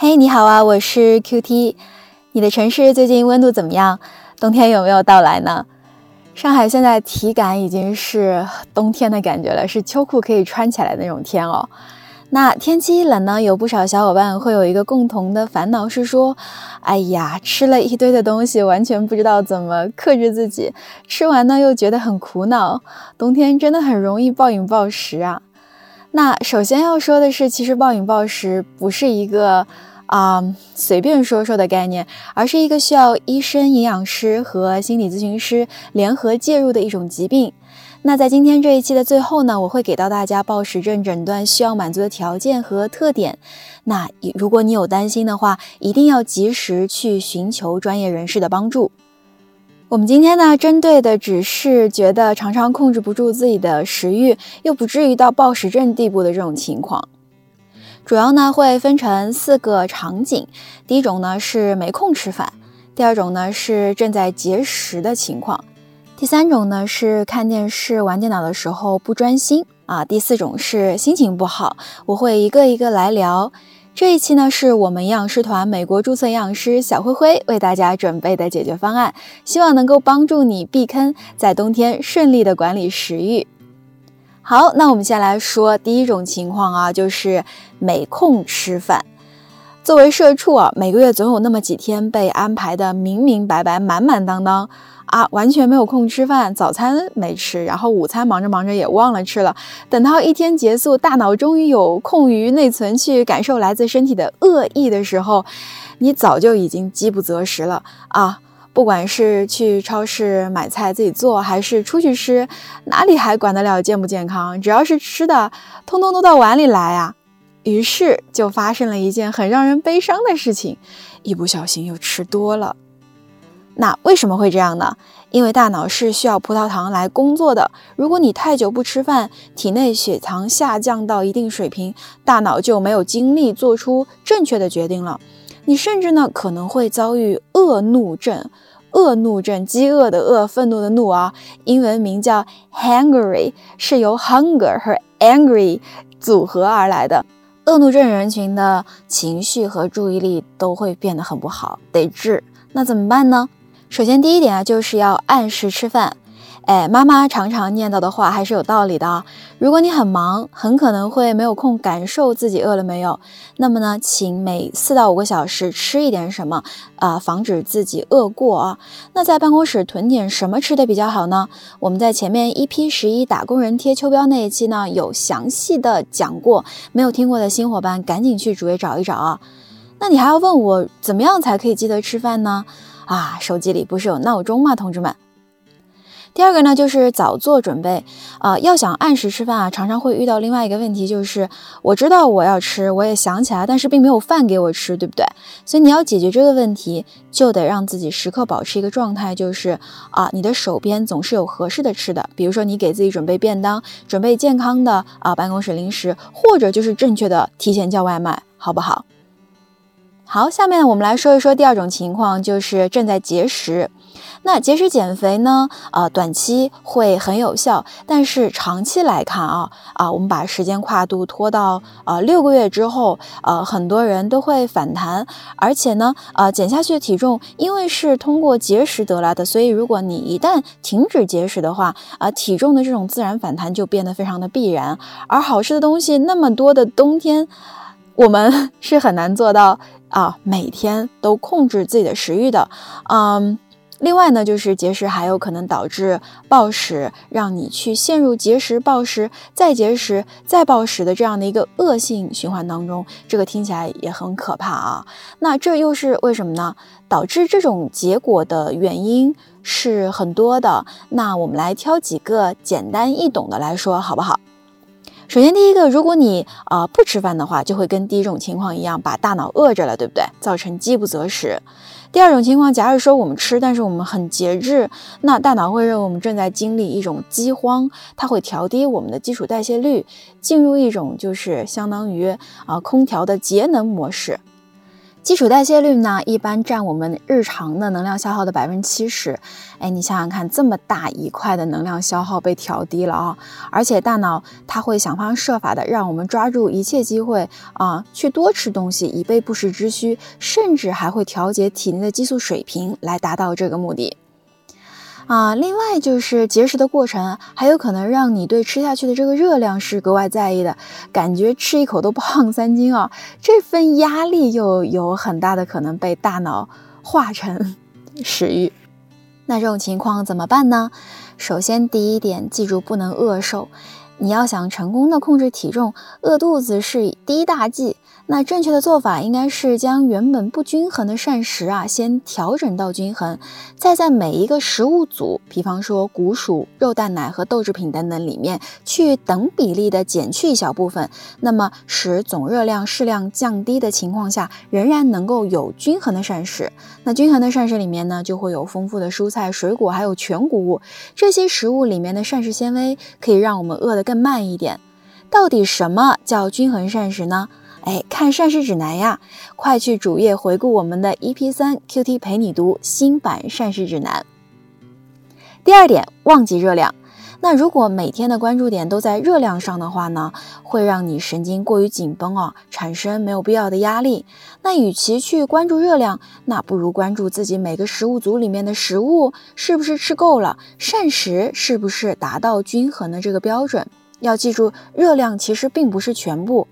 嘿，你好啊，我是 QT。你的城市最近温度怎么样？冬天有没有到来呢？上海现在体感已经是冬天的感觉了，是秋裤可以穿起来那种天哦。那天气一冷呢，有不少小伙伴会有一个共同的烦恼，是说，哎呀，吃了一堆的东西，完全不知道怎么克制自己，吃完呢又觉得很苦恼。冬天真的很容易暴饮暴食啊。那首先要说的是，其实暴饮暴食不是一个啊随便说说的概念，而是一个需要医生、营养师和心理咨询师联合介入的一种疾病。那在今天这一期的最后呢，我会给到大家暴食症诊断需要满足的条件和特点。那如果你有担心的话，一定要及时去寻求专业人士的帮助。我们今天呢，针对的只是觉得常常控制不住自己的食欲，又不至于到暴食症地步的这种情况。主要呢会分成四个场景，第一种呢是没空吃饭，第二种呢是正在节食的情况。第三种呢是看电视、玩电脑的时候不专心啊。第四种是心情不好，我会一个一个来聊。这一期呢是我们营养师团美国注册营养师小灰灰为大家准备的解决方案，希望能够帮助你避坑，在冬天顺利的管理食欲。好，那我们先来说第一种情况啊，就是没空吃饭。作为社畜啊，每个月总有那么几天被安排的明明白白、满满当当。啊，完全没有空吃饭，早餐没吃，然后午餐忙着忙着也忘了吃了。等到一天结束，大脑终于有空余内存去感受来自身体的恶意的时候，你早就已经饥不择食了啊！不管是去超市买菜自己做，还是出去吃，哪里还管得了健不健康？只要是吃的，通通都到碗里来啊！于是就发生了一件很让人悲伤的事情，一不小心又吃多了。那为什么会这样呢？因为大脑是需要葡萄糖来工作的。如果你太久不吃饭，体内血糖下降到一定水平，大脑就没有精力做出正确的决定了。你甚至呢可能会遭遇饿怒症。饿怒症，饥饿的饿，愤怒的怒啊，英文名叫 hungry，是由 hunger 和 angry 组合而来的。恶怒症人群的情绪和注意力都会变得很不好，得治。那怎么办呢？首先，第一点啊，就是要按时吃饭。哎，妈妈常常念叨的话还是有道理的。如果你很忙，很可能会没有空感受自己饿了没有。那么呢，请每四到五个小时吃一点什么啊，防止自己饿过啊。那在办公室囤点什么吃的比较好呢？我们在前面一批十一打工人贴秋膘那一期呢，有详细的讲过。没有听过的新伙伴，赶紧去主页找一找啊。那你还要问我怎么样才可以记得吃饭呢？啊，手机里不是有闹钟吗，同志们？第二个呢，就是早做准备啊。要想按时吃饭啊，常常会遇到另外一个问题，就是我知道我要吃，我也想起来，但是并没有饭给我吃，对不对？所以你要解决这个问题，就得让自己时刻保持一个状态，就是啊，你的手边总是有合适的吃的。比如说，你给自己准备便当，准备健康的啊办公室零食，或者就是正确的提前叫外卖，好不好？好，下面我们来说一说第二种情况，就是正在节食。那节食减肥呢？呃，短期会很有效，但是长期来看啊啊，我们把时间跨度拖到呃六个月之后，呃，很多人都会反弹，而且呢，呃，减下去的体重因为是通过节食得来的，所以如果你一旦停止节食的话，啊，体重的这种自然反弹就变得非常的必然。而好吃的东西那么多的冬天，我们是很难做到。啊，每天都控制自己的食欲的，嗯，另外呢，就是节食还有可能导致暴食，让你去陷入节食、暴食、再节食、再暴食的这样的一个恶性循环当中。这个听起来也很可怕啊。那这又是为什么呢？导致这种结果的原因是很多的。那我们来挑几个简单易懂的来说，好不好？首先，第一个，如果你啊不吃饭的话，就会跟第一种情况一样，把大脑饿着了，对不对？造成饥不择食。第二种情况，假如说我们吃，但是我们很节制，那大脑会认为我们正在经历一种饥荒，它会调低我们的基础代谢率，进入一种就是相当于啊空调的节能模式。基础代谢率呢，一般占我们日常的能量消耗的百分之七十。哎，你想想看，这么大一块的能量消耗被调低了啊！而且大脑它会想方设法的让我们抓住一切机会啊，去多吃东西，以备不时之需，甚至还会调节体内的激素水平来达到这个目的。啊，另外就是节食的过程，还有可能让你对吃下去的这个热量是格外在意的，感觉吃一口都胖三斤啊！这份压力又有很大的可能被大脑化成食欲。那这种情况怎么办呢？首先，第一点，记住不能饿瘦。你要想成功的控制体重，饿肚子是第一大忌。那正确的做法应该是将原本不均衡的膳食啊，先调整到均衡，再在每一个食物组，比方说谷薯、肉蛋奶和豆制品等等里面，去等比例的减去一小部分，那么使总热量适量降低的情况下，仍然能够有均衡的膳食。那均衡的膳食里面呢，就会有丰富的蔬菜、水果，还有全谷物，这些食物里面的膳食纤维可以让我们饿得更慢一点。到底什么叫均衡膳食呢？哎，看膳食指南呀！快去主页回顾我们的 EP 三 QT 陪你读新版膳食指南。第二点，忘记热量。那如果每天的关注点都在热量上的话呢，会让你神经过于紧绷哦，产生没有必要的压力。那与其去关注热量，那不如关注自己每个食物组里面的食物是不是吃够了，膳食是不是达到均衡的这个标准。要记住，热量其实并不是全部。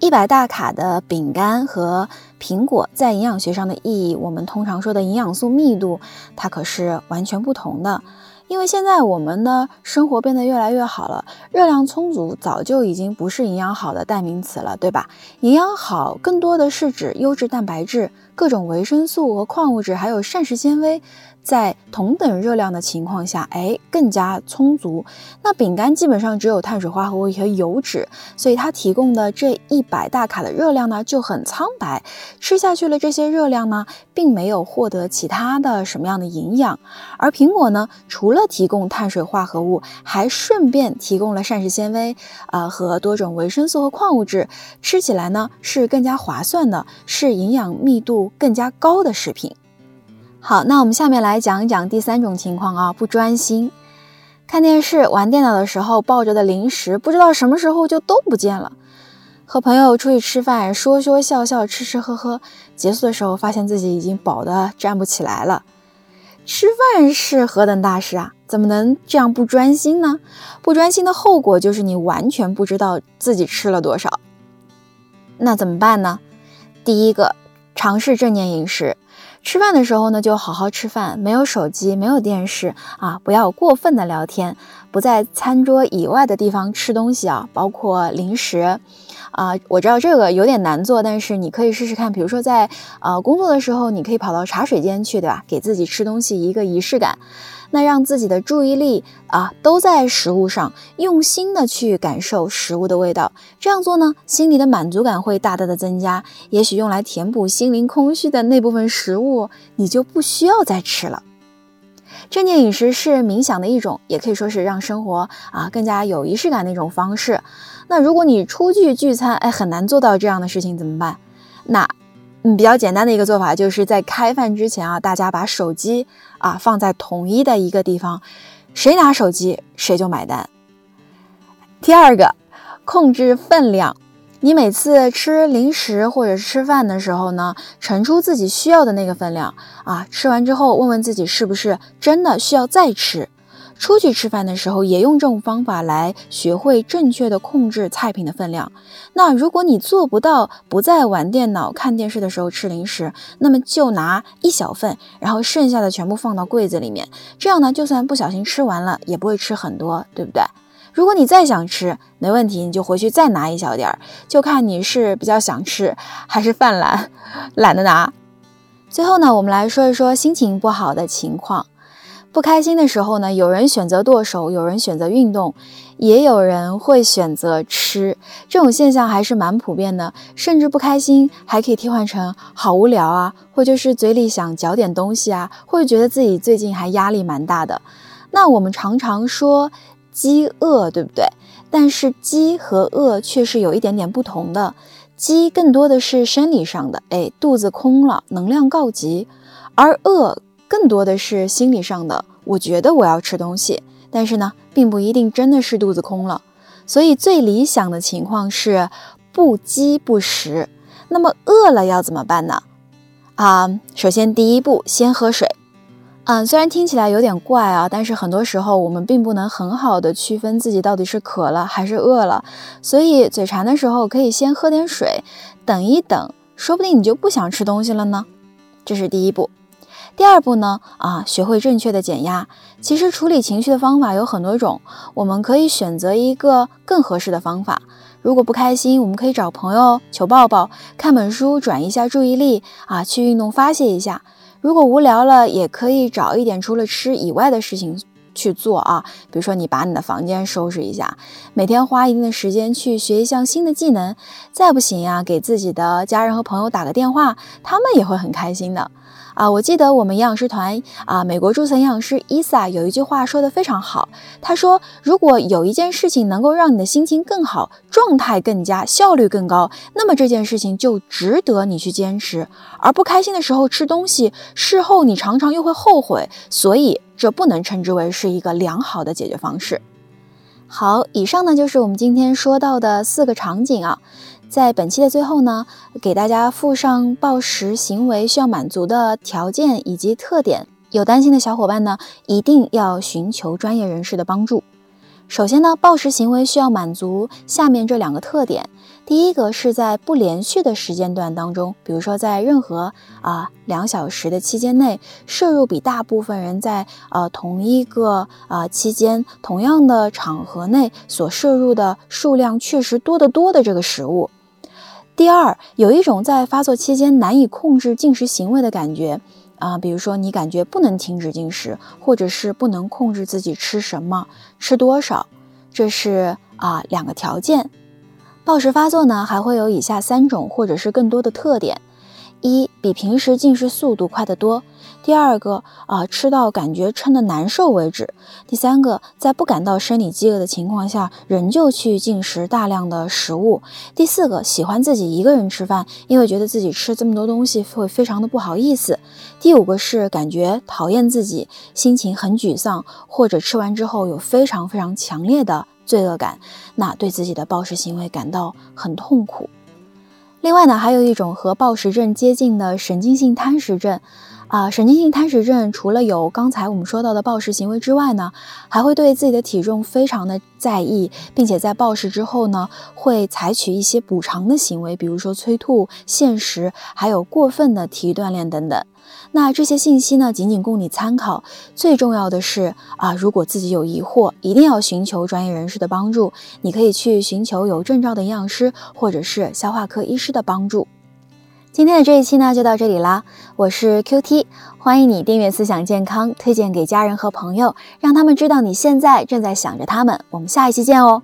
一百大卡的饼干和苹果在营养学上的意义，我们通常说的营养素密度，它可是完全不同的。因为现在我们的生活变得越来越好了，热量充足早就已经不是营养好的代名词了，对吧？营养好更多的是指优质蛋白质、各种维生素和矿物质，还有膳食纤维。在同等热量的情况下，哎，更加充足。那饼干基本上只有碳水化合物和油脂，所以它提供的这一百大卡的热量呢就很苍白。吃下去了这些热量呢，并没有获得其他的什么样的营养。而苹果呢，除了提供碳水化合物，还顺便提供了膳食纤维啊和多种维生素和矿物质，吃起来呢是更加划算的，是营养密度更加高的食品。好，那我们下面来讲一讲第三种情况啊，不专心，看电视、玩电脑的时候抱着的零食，不知道什么时候就都不见了。和朋友出去吃饭，说说笑笑，吃吃喝喝，结束的时候发现自己已经饱得站不起来了。吃饭是何等大事啊，怎么能这样不专心呢？不专心的后果就是你完全不知道自己吃了多少。那怎么办呢？第一个，尝试正念饮食。吃饭的时候呢，就好好吃饭，没有手机，没有电视啊，不要过分的聊天，不在餐桌以外的地方吃东西啊，包括零食啊。我知道这个有点难做，但是你可以试试看。比如说在呃工作的时候，你可以跑到茶水间去，对吧？给自己吃东西一个仪式感。那让自己的注意力啊都在食物上，用心的去感受食物的味道。这样做呢，心里的满足感会大大的增加。也许用来填补心灵空虚的那部分食物，你就不需要再吃了。正念饮食是冥想的一种，也可以说是让生活啊更加有仪式感的一种方式。那如果你出去聚餐，哎，很难做到这样的事情怎么办？那。嗯，比较简单的一个做法，就是在开饭之前啊，大家把手机啊放在统一的一个地方，谁拿手机谁就买单。第二个，控制分量，你每次吃零食或者是吃饭的时候呢，盛出自己需要的那个分量啊，吃完之后问问自己是不是真的需要再吃。出去吃饭的时候，也用这种方法来学会正确的控制菜品的分量。那如果你做不到不在玩电脑、看电视的时候吃零食，那么就拿一小份，然后剩下的全部放到柜子里面。这样呢，就算不小心吃完了，也不会吃很多，对不对？如果你再想吃，没问题，你就回去再拿一小点儿，就看你是比较想吃还是犯懒，懒得拿。最后呢，我们来说一说心情不好的情况。不开心的时候呢，有人选择剁手，有人选择运动，也有人会选择吃。这种现象还是蛮普遍的。甚至不开心还可以替换成好无聊啊，或就是嘴里想嚼点东西啊，或者觉得自己最近还压力蛮大的。那我们常常说饥饿，对不对？但是饥和饿却是有一点点不同的。饥更多的是生理上的，哎，肚子空了，能量告急；而饿。更多的是心理上的，我觉得我要吃东西，但是呢，并不一定真的是肚子空了。所以最理想的情况是不饥不食。那么饿了要怎么办呢？啊，首先第一步，先喝水。嗯，虽然听起来有点怪啊，但是很多时候我们并不能很好的区分自己到底是渴了还是饿了，所以嘴馋的时候可以先喝点水，等一等，说不定你就不想吃东西了呢。这是第一步。第二步呢，啊，学会正确的减压。其实处理情绪的方法有很多种，我们可以选择一个更合适的方法。如果不开心，我们可以找朋友求抱抱，看本书转移一下注意力，啊，去运动发泄一下。如果无聊了，也可以找一点除了吃以外的事情去做啊，比如说你把你的房间收拾一下，每天花一定的时间去学一项新的技能。再不行呀，给自己的家人和朋友打个电话，他们也会很开心的。啊，我记得我们营养师团啊，美国注册营养师伊萨有一句话说的非常好。他说，如果有一件事情能够让你的心情更好，状态更佳，效率更高，那么这件事情就值得你去坚持。而不开心的时候吃东西，事后你常常又会后悔，所以这不能称之为是一个良好的解决方式。好，以上呢就是我们今天说到的四个场景啊。在本期的最后呢，给大家附上暴食行为需要满足的条件以及特点。有担心的小伙伴呢，一定要寻求专业人士的帮助。首先呢，暴食行为需要满足下面这两个特点。第一个是在不连续的时间段当中，比如说在任何啊两小时的期间内，摄入比大部分人在呃同一个啊期间同样的场合内所摄入的数量确实多得多的这个食物。第二，有一种在发作期间难以控制进食行为的感觉啊，比如说你感觉不能停止进食，或者是不能控制自己吃什么、吃多少，这是啊两个条件。暴食发作呢，还会有以下三种或者是更多的特点：一，比平时进食速度快得多。第二个啊，吃到感觉撑得难受为止。第三个，在不感到生理饥饿的情况下，仍旧去进食大量的食物。第四个，喜欢自己一个人吃饭，因为觉得自己吃这么多东西会非常的不好意思。第五个是感觉讨厌自己，心情很沮丧，或者吃完之后有非常非常强烈的罪恶感，那对自己的暴食行为感到很痛苦。另外呢，还有一种和暴食症接近的神经性贪食症。啊，神经性贪食症除了有刚才我们说到的暴食行为之外呢，还会对自己的体重非常的在意，并且在暴食之后呢，会采取一些补偿的行为，比如说催吐、限食，还有过分的体育锻炼等等。那这些信息呢，仅仅供你参考。最重要的是啊，如果自己有疑惑，一定要寻求专业人士的帮助。你可以去寻求有证照的营养师或者是消化科医师的帮助。今天的这一期呢，就到这里啦。我是 Q T，欢迎你订阅思想健康，推荐给家人和朋友，让他们知道你现在正在想着他们。我们下一期见哦。